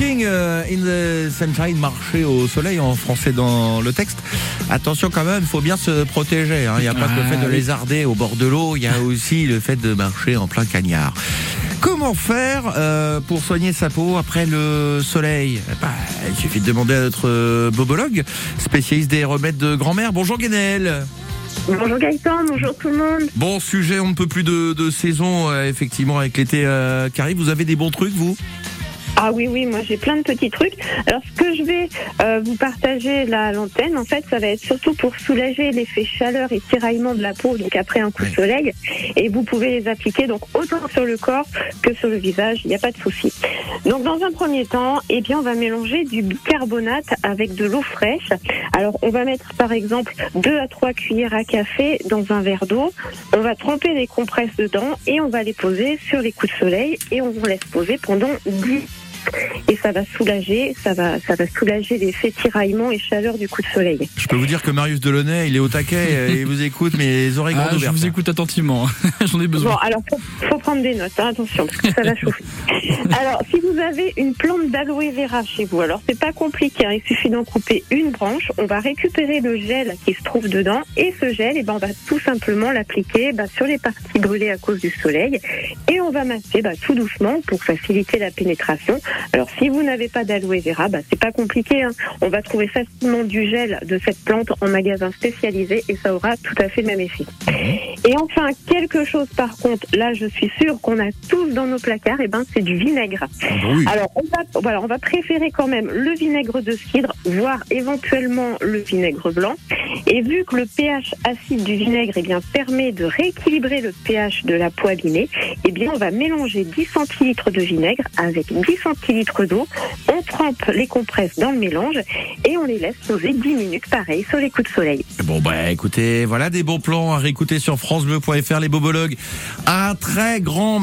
Walking euh, in the sunshine, marcher au soleil en français dans le texte. Attention quand même, il faut bien se protéger. hein. Il n'y a pas que le Ah, fait de oui. lézarder au bord de l'eau, il y a aussi le fait de marcher en plein cagnard. Comment faire euh, pour soigner sa peau après le soleil? Eh ben, Il suffit de demander à notre euh, bobologue, spécialiste des remèdes de grand-mère. Bonjour Guénel Bonjour Gaëtan, bonjour tout le monde. Bon sujet, on ne peut plus de, de saison, euh, effectivement, avec l'été euh, qui arrive. Vous avez des bons trucs, vous? Ah oui, oui, moi j'ai plein de petits trucs. Alors ce que je vais euh, vous partager là à l'antenne, en fait, ça va être surtout pour soulager l'effet chaleur et tiraillement de la peau, donc après un coup de soleil. Et vous pouvez les appliquer donc autant sur le corps que sur le visage, il n'y a pas de souci. Donc dans un premier temps, eh bien on va mélanger du bicarbonate avec de l'eau fraîche. Alors on va mettre par exemple 2 à 3 cuillères à café dans un verre d'eau. On va tremper les compresses dedans et on va les poser sur les coups de soleil et on laisse poser pendant 10 et ça va soulager, ça va, ça va soulager l'effet tiraillement et chaleur du coup de soleil. Je peux vous dire que Marius Delaunay, il est au taquet, euh, il vous écoute, mais les oreilles Ah, grandes je ouvertes. vous écoute attentivement. J'en ai Bon, besoin. alors faut, faut prendre des notes, hein, attention, parce que ça va chauffer. Alors, si vous avez une plante d'aloe vera chez vous, alors c'est pas compliqué, hein, il suffit d'en couper une branche. On va récupérer le gel qui se trouve dedans, et ce gel, eh ben, on va tout simplement l'appliquer bah, sur les parties brûlées à cause du soleil, et on va masser bah, tout doucement pour faciliter la pénétration. Alors, si vous n'avez pas d'aloe vera, bah, c'est pas compliqué. hein. On va trouver facilement du gel de cette plante en magasin spécialisé, et ça aura tout à fait le même effet. Et enfin, quelque chose par contre, là je suis sûre qu'on a tous dans nos placards, et ben c'est du vinaigre. Ah bah oui. Alors on va, voilà, on va préférer quand même le vinaigre de cidre, voire éventuellement le vinaigre blanc. Et vu que le pH acide du vinaigre eh bien, permet de rééquilibrer le pH de la peau abîmée, eh bien on va mélanger 10 centilitres de vinaigre avec 10 centilitres d'eau. On trempe les compresses dans le mélange et on les laisse poser 10 minutes pareil sur les coups de soleil. Bon bah écoutez, voilà des bons plans à réécouter sur francebleu.fr les bobologues. Un très grand